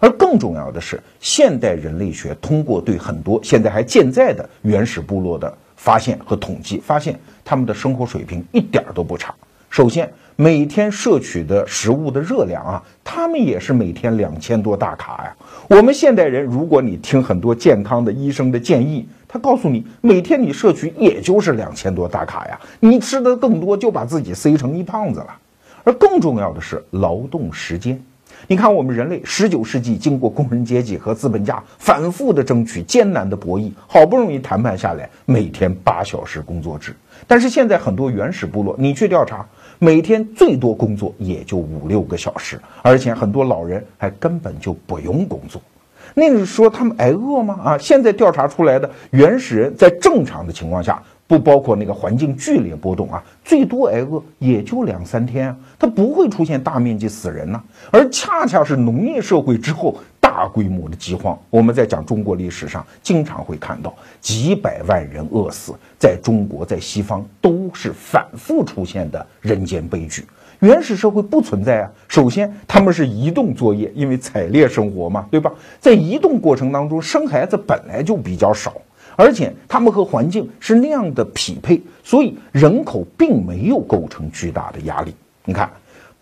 而更重要的是，现代人类学通过对很多现在还健在的原始部落的发现和统计，发现他们的生活水平一点都不差。首先，每天摄取的食物的热量啊，他们也是每天两千多大卡呀。我们现代人，如果你听很多健康的医生的建议，他告诉你，每天你摄取也就是两千多大卡呀，你吃的更多就把自己塞成一胖子了。而更重要的是劳动时间。你看，我们人类十九世纪经过工人阶级和资本家反复的争取、艰难的博弈，好不容易谈判下来，每天八小时工作制。但是现在很多原始部落，你去调查，每天最多工作也就五六个小时，而且很多老人还根本就不用工作。那是说他们挨饿吗？啊，现在调查出来的原始人在正常的情况下。不包括那个环境剧烈波动啊，最多挨饿也就两三天啊，它不会出现大面积死人呢。而恰恰是农业社会之后大规模的饥荒，我们在讲中国历史上经常会看到几百万人饿死，在中国在西方都是反复出现的人间悲剧。原始社会不存在啊，首先他们是移动作业，因为采猎生活嘛，对吧？在移动过程当中生孩子本来就比较少。而且他们和环境是那样的匹配，所以人口并没有构成巨大的压力。你看，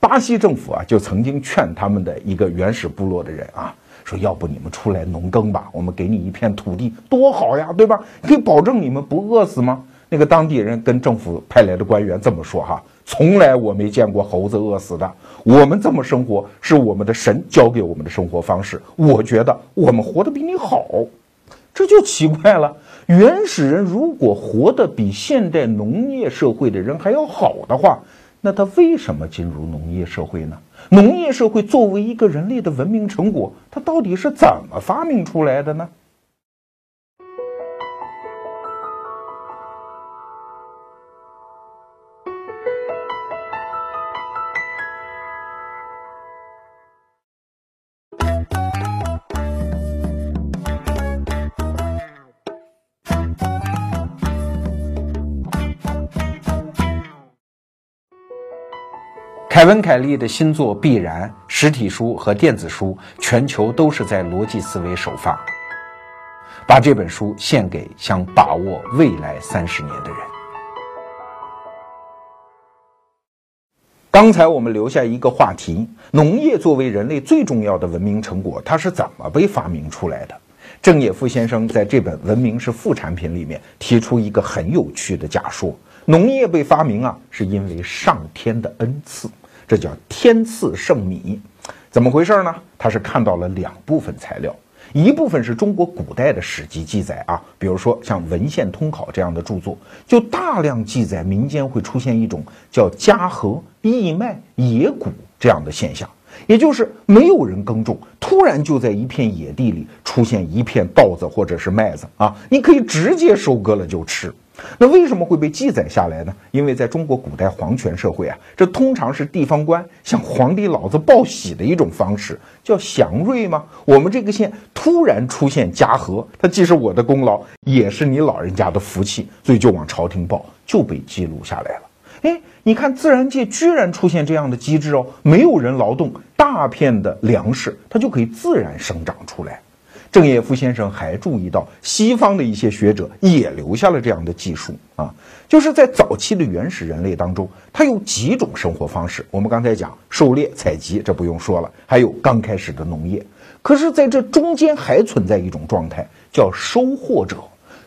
巴西政府啊就曾经劝他们的一个原始部落的人啊，说要不你们出来农耕吧，我们给你一片土地，多好呀，对吧？可以保证你们不饿死吗？那个当地人跟政府派来的官员这么说哈，从来我没见过猴子饿死的，我们这么生活是我们的神教给我们的生活方式，我觉得我们活得比你好，这就奇怪了。原始人如果活得比现代农业社会的人还要好的话，那他为什么进入农业社会呢？农业社会作为一个人类的文明成果，它到底是怎么发明出来的呢？凯文·凯利的新作《必然》实体书和电子书，全球都是在逻辑思维首发。把这本书献给想把握未来三十年的人。刚才我们留下一个话题：农业作为人类最重要的文明成果，它是怎么被发明出来的？郑也夫先生在这本《文明是副产品》里面提出一个很有趣的假说：农业被发明啊，是因为上天的恩赐。这叫天赐圣米，怎么回事呢？他是看到了两部分材料，一部分是中国古代的史籍记载啊，比如说像《文献通考》这样的著作，就大量记载民间会出现一种叫家禾、义麦、野谷这样的现象，也就是没有人耕种，突然就在一片野地里出现一片稻子或者是麦子啊，你可以直接收割了就吃。那为什么会被记载下来呢？因为在中国古代皇权社会啊，这通常是地方官向皇帝老子报喜的一种方式，叫祥瑞吗？我们这个县突然出现嘉禾，它既是我的功劳，也是你老人家的福气，所以就往朝廷报，就被记录下来了。哎，你看自然界居然出现这样的机制哦，没有人劳动，大片的粮食它就可以自然生长出来。郑也夫先生还注意到，西方的一些学者也留下了这样的技术啊，就是在早期的原始人类当中，他有几种生活方式。我们刚才讲狩猎采集，这不用说了，还有刚开始的农业。可是，在这中间还存在一种状态，叫收获者，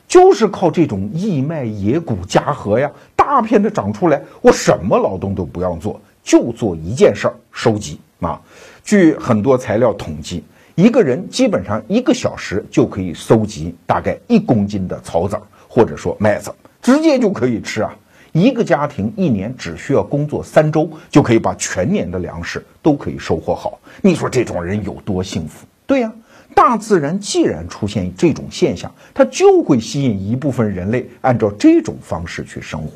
就是靠这种义卖、野谷、家禾呀，大片的长出来，我什么劳动都不要做，就做一件事儿——收集啊。据很多材料统计。一个人基本上一个小时就可以搜集大概一公斤的草籽儿，或者说麦子，直接就可以吃啊！一个家庭一年只需要工作三周，就可以把全年的粮食都可以收获好。你说这种人有多幸福？对呀，大自然既然出现这种现象，它就会吸引一部分人类按照这种方式去生活。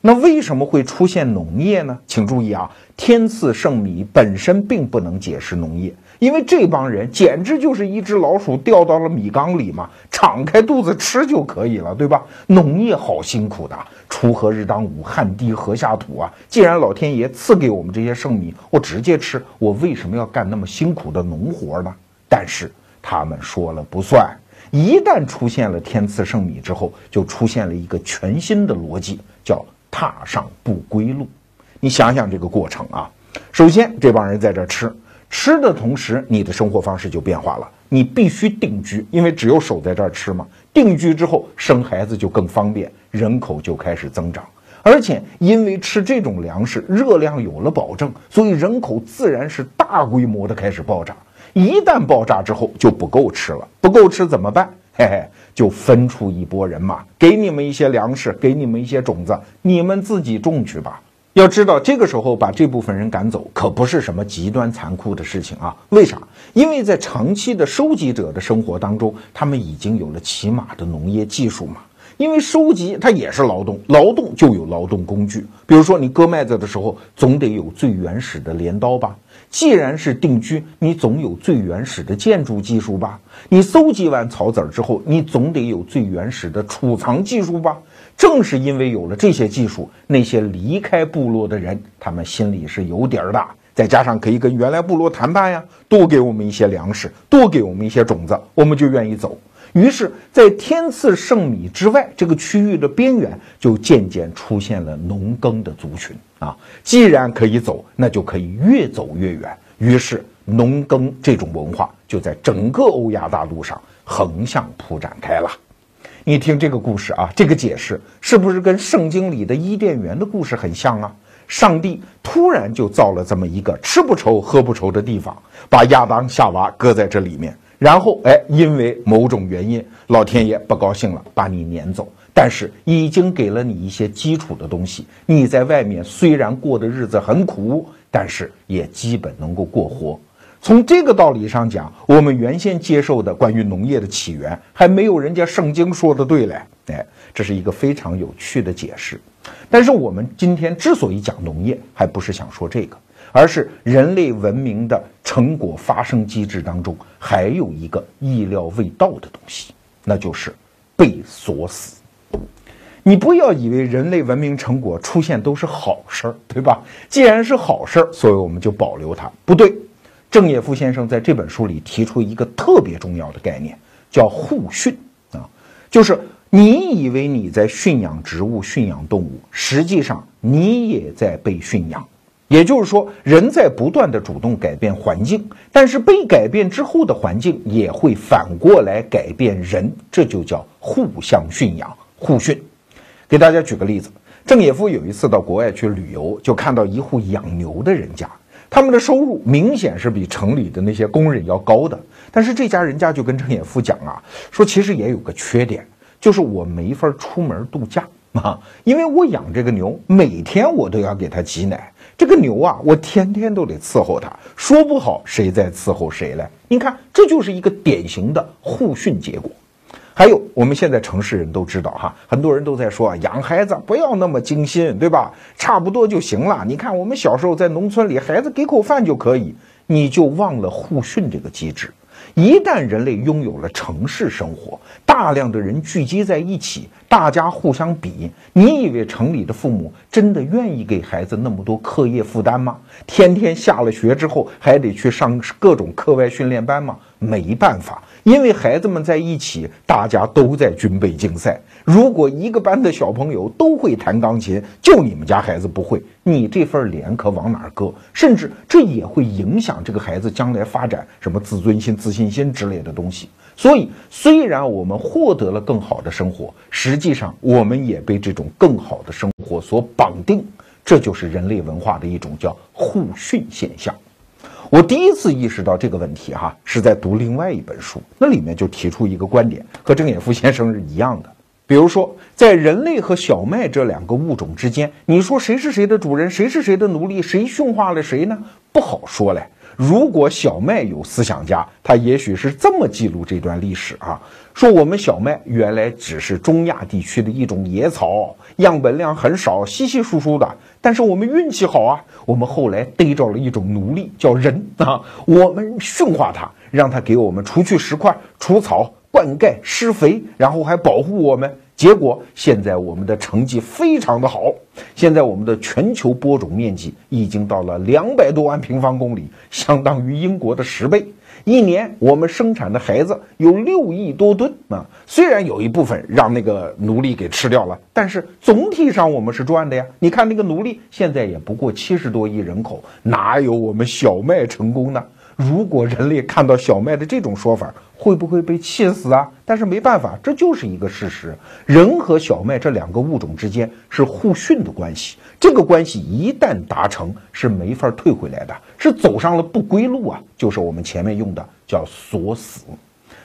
那为什么会出现农业呢？请注意啊，天赐圣米本身并不能解释农业。因为这帮人简直就是一只老鼠掉到了米缸里嘛，敞开肚子吃就可以了，对吧？农业好辛苦的，锄禾日当午，汗滴禾下土啊！既然老天爷赐给我们这些剩米，我直接吃，我为什么要干那么辛苦的农活呢？但是他们说了不算，一旦出现了天赐圣米之后，就出现了一个全新的逻辑，叫踏上不归路。你想想这个过程啊，首先这帮人在这吃。吃的同时，你的生活方式就变化了。你必须定居，因为只有守在这儿吃嘛。定居之后，生孩子就更方便，人口就开始增长。而且因为吃这种粮食，热量有了保证，所以人口自然是大规模的开始爆炸。一旦爆炸之后，就不够吃了。不够吃怎么办？嘿嘿，就分出一拨人马，给你们一些粮食，给你们一些种子，你们自己种去吧。要知道，这个时候把这部分人赶走，可不是什么极端残酷的事情啊！为啥？因为在长期的收集者的生活当中，他们已经有了起码的农业技术嘛。因为收集它也是劳动，劳动就有劳动工具。比如说，你割麦子的时候，总得有最原始的镰刀吧？既然是定居，你总有最原始的建筑技术吧？你搜集完草籽儿之后，你总得有最原始的储藏技术吧？正是因为有了这些技术，那些离开部落的人，他们心里是有底儿的。再加上可以跟原来部落谈判呀，多给我们一些粮食，多给我们一些种子，我们就愿意走。于是，在天赐圣米之外，这个区域的边缘就渐渐出现了农耕的族群啊。既然可以走，那就可以越走越远。于是，农耕这种文化就在整个欧亚大陆上横向铺展开了。你听这个故事啊，这个解释是不是跟圣经里的伊甸园的故事很像啊？上帝突然就造了这么一个吃不愁、喝不愁的地方，把亚当、夏娃搁在这里面。然后，哎，因为某种原因，老天爷不高兴了，把你撵走。但是已经给了你一些基础的东西，你在外面虽然过的日子很苦，但是也基本能够过活。从这个道理上讲，我们原先接受的关于农业的起源，还没有人家圣经说的对嘞。哎，这是一个非常有趣的解释。但是我们今天之所以讲农业，还不是想说这个。而是人类文明的成果发生机制当中，还有一个意料未到的东西，那就是被锁死。你不要以为人类文明成果出现都是好事儿，对吧？既然是好事儿，所以我们就保留它。不对，郑也夫先生在这本书里提出一个特别重要的概念，叫互训啊，就是你以为你在驯养植物、驯养动物，实际上你也在被驯养。也就是说，人在不断的主动改变环境，但是被改变之后的环境也会反过来改变人，这就叫互相驯养、互训。给大家举个例子，郑也夫有一次到国外去旅游，就看到一户养牛的人家，他们的收入明显是比城里的那些工人要高的。但是这家人家就跟郑也夫讲啊，说其实也有个缺点，就是我没法出门度假啊，因为我养这个牛，每天我都要给它挤奶。这个牛啊，我天天都得伺候它，说不好谁在伺候谁嘞？你看，这就是一个典型的互训结果。还有，我们现在城市人都知道哈，很多人都在说养孩子不要那么精心，对吧？差不多就行了。你看，我们小时候在农村里，孩子给口饭就可以，你就忘了互训这个机制。一旦人类拥有了城市生活，大量的人聚集在一起，大家互相比，你以为城里的父母真的愿意给孩子那么多课业负担吗？天天下了学之后还得去上各种课外训练班吗？没办法。因为孩子们在一起，大家都在军备竞赛。如果一个班的小朋友都会弹钢琴，就你们家孩子不会，你这份脸可往哪搁？甚至这也会影响这个孩子将来发展什么自尊心、自信心之类的东西。所以，虽然我们获得了更好的生活，实际上我们也被这种更好的生活所绑定。这就是人类文化的一种叫互训现象。我第一次意识到这个问题，哈，是在读另外一本书，那里面就提出一个观点，和郑也夫先生是一样的。比如说，在人类和小麦这两个物种之间，你说谁是谁的主人，谁是谁的奴隶，谁驯化了谁呢？不好说嘞。如果小麦有思想家，他也许是这么记录这段历史啊：说我们小麦原来只是中亚地区的一种野草，样本量很少，稀稀疏疏的。但是我们运气好啊，我们后来逮着了一种奴隶，叫人啊，我们驯化他，让他给我们除去石块、除草、灌溉、施肥，然后还保护我们。结果现在我们的成绩非常的好，现在我们的全球播种面积已经到了两百多万平方公里，相当于英国的十倍。一年我们生产的孩子有六亿多吨啊！虽然有一部分让那个奴隶给吃掉了，但是总体上我们是赚的呀。你看那个奴隶现在也不过七十多亿人口，哪有我们小麦成功呢？如果人类看到小麦的这种说法，会不会被气死啊？但是没办法，这就是一个事实。人和小麦这两个物种之间是互训的关系，这个关系一旦达成，是没法退回来的，是走上了不归路啊！就是我们前面用的叫锁死。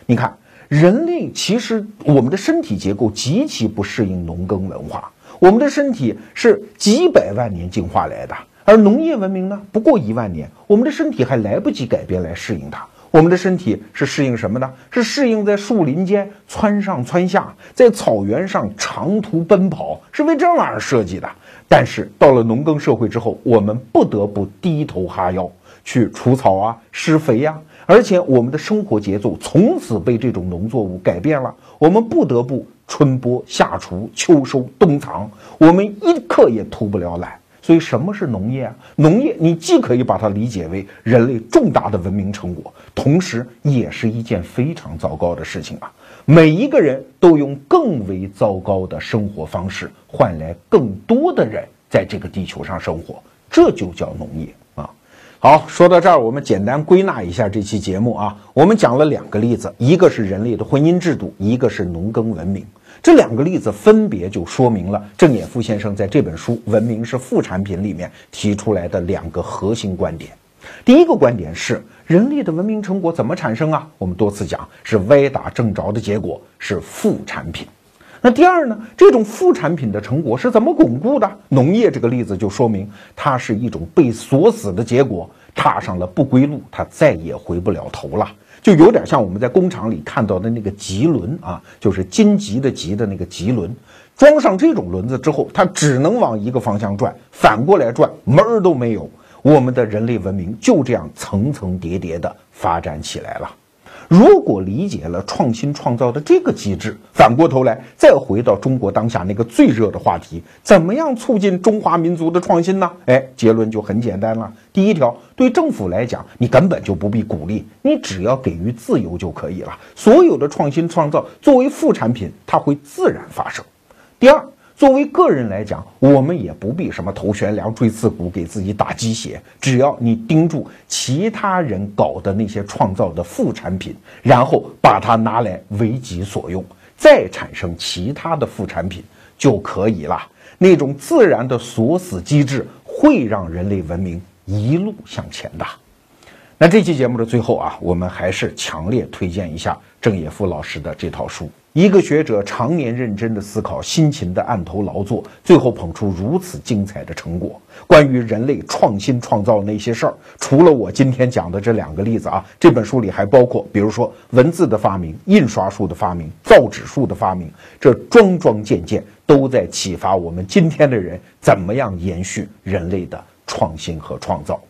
你看，人类其实我们的身体结构极其不适应农耕文化，我们的身体是几百万年进化来的。而农业文明呢，不过一万年，我们的身体还来不及改变来适应它。我们的身体是适应什么呢？是适应在树林间窜上窜下，在草原上长途奔跑，是为这玩意儿设计的。但是到了农耕社会之后，我们不得不低头哈腰去除草啊、施肥呀，而且我们的生活节奏从此被这种农作物改变了。我们不得不春播、夏锄、秋收、冬藏，我们一刻也偷不了懒。所以，什么是农业啊？农业，你既可以把它理解为人类重大的文明成果，同时也是一件非常糟糕的事情啊！每一个人都用更为糟糕的生活方式换来更多的人在这个地球上生活，这就叫农业。好，说到这儿，我们简单归纳一下这期节目啊。我们讲了两个例子，一个是人类的婚姻制度，一个是农耕文明。这两个例子分别就说明了郑也夫先生在这本书《文明是副产品》里面提出来的两个核心观点。第一个观点是，人类的文明成果怎么产生啊？我们多次讲，是歪打正着的结果，是副产品。那第二呢？这种副产品的成果是怎么巩固的？农业这个例子就说明，它是一种被锁死的结果，踏上了不归路，它再也回不了头了。就有点像我们在工厂里看到的那个棘轮啊，就是荆棘的棘的那个棘轮，装上这种轮子之后，它只能往一个方向转，反过来转门儿都没有。我们的人类文明就这样层层叠叠的发展起来了。如果理解了创新创造的这个机制，反过头来再回到中国当下那个最热的话题，怎么样促进中华民族的创新呢？哎，结论就很简单了。第一条，对政府来讲，你根本就不必鼓励，你只要给予自由就可以了。所有的创新创造作为副产品，它会自然发生。第二。作为个人来讲，我们也不必什么头悬梁锥刺股，给自己打鸡血。只要你盯住其他人搞的那些创造的副产品，然后把它拿来为己所用，再产生其他的副产品就可以了。那种自然的锁死机制会让人类文明一路向前的。那这期节目的最后啊，我们还是强烈推荐一下郑也夫老师的这套书。一个学者常年认真的思考，辛勤的案头劳作，最后捧出如此精彩的成果。关于人类创新创造那些事儿，除了我今天讲的这两个例子啊，这本书里还包括，比如说文字的发明、印刷术的发明、造纸术的发明，这桩桩件件都在启发我们今天的人怎么样延续人类的创新和创造。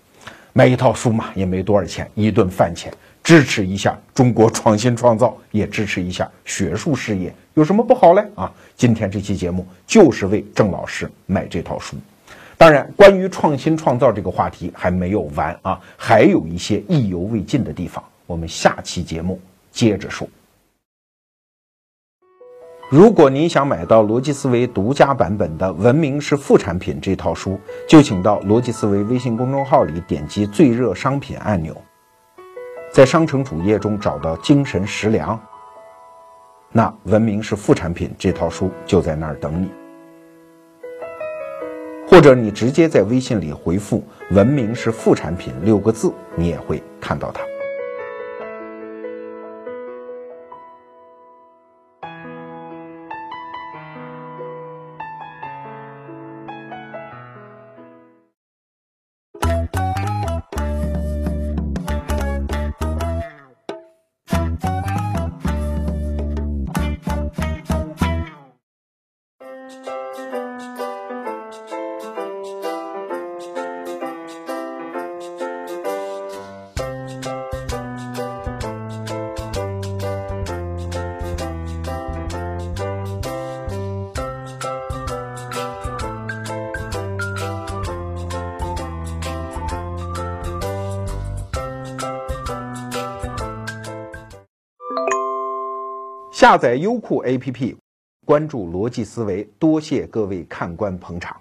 买一套书嘛，也没多少钱，一顿饭钱。支持一下中国创新创造，也支持一下学术事业，有什么不好嘞？啊，今天这期节目就是为郑老师买这套书。当然，关于创新创造这个话题还没有完啊，还有一些意犹未尽的地方，我们下期节目接着说。如果您想买到逻辑思维独家版本的《文明是副产品》这套书，就请到逻辑思维微信公众号里点击最热商品按钮。在商城主页中找到精神食粮，那文明是副产品这套书就在那儿等你，或者你直接在微信里回复“文明是副产品”六个字，你也会看到它。下载优酷 APP，关注逻辑思维，多谢各位看官捧场。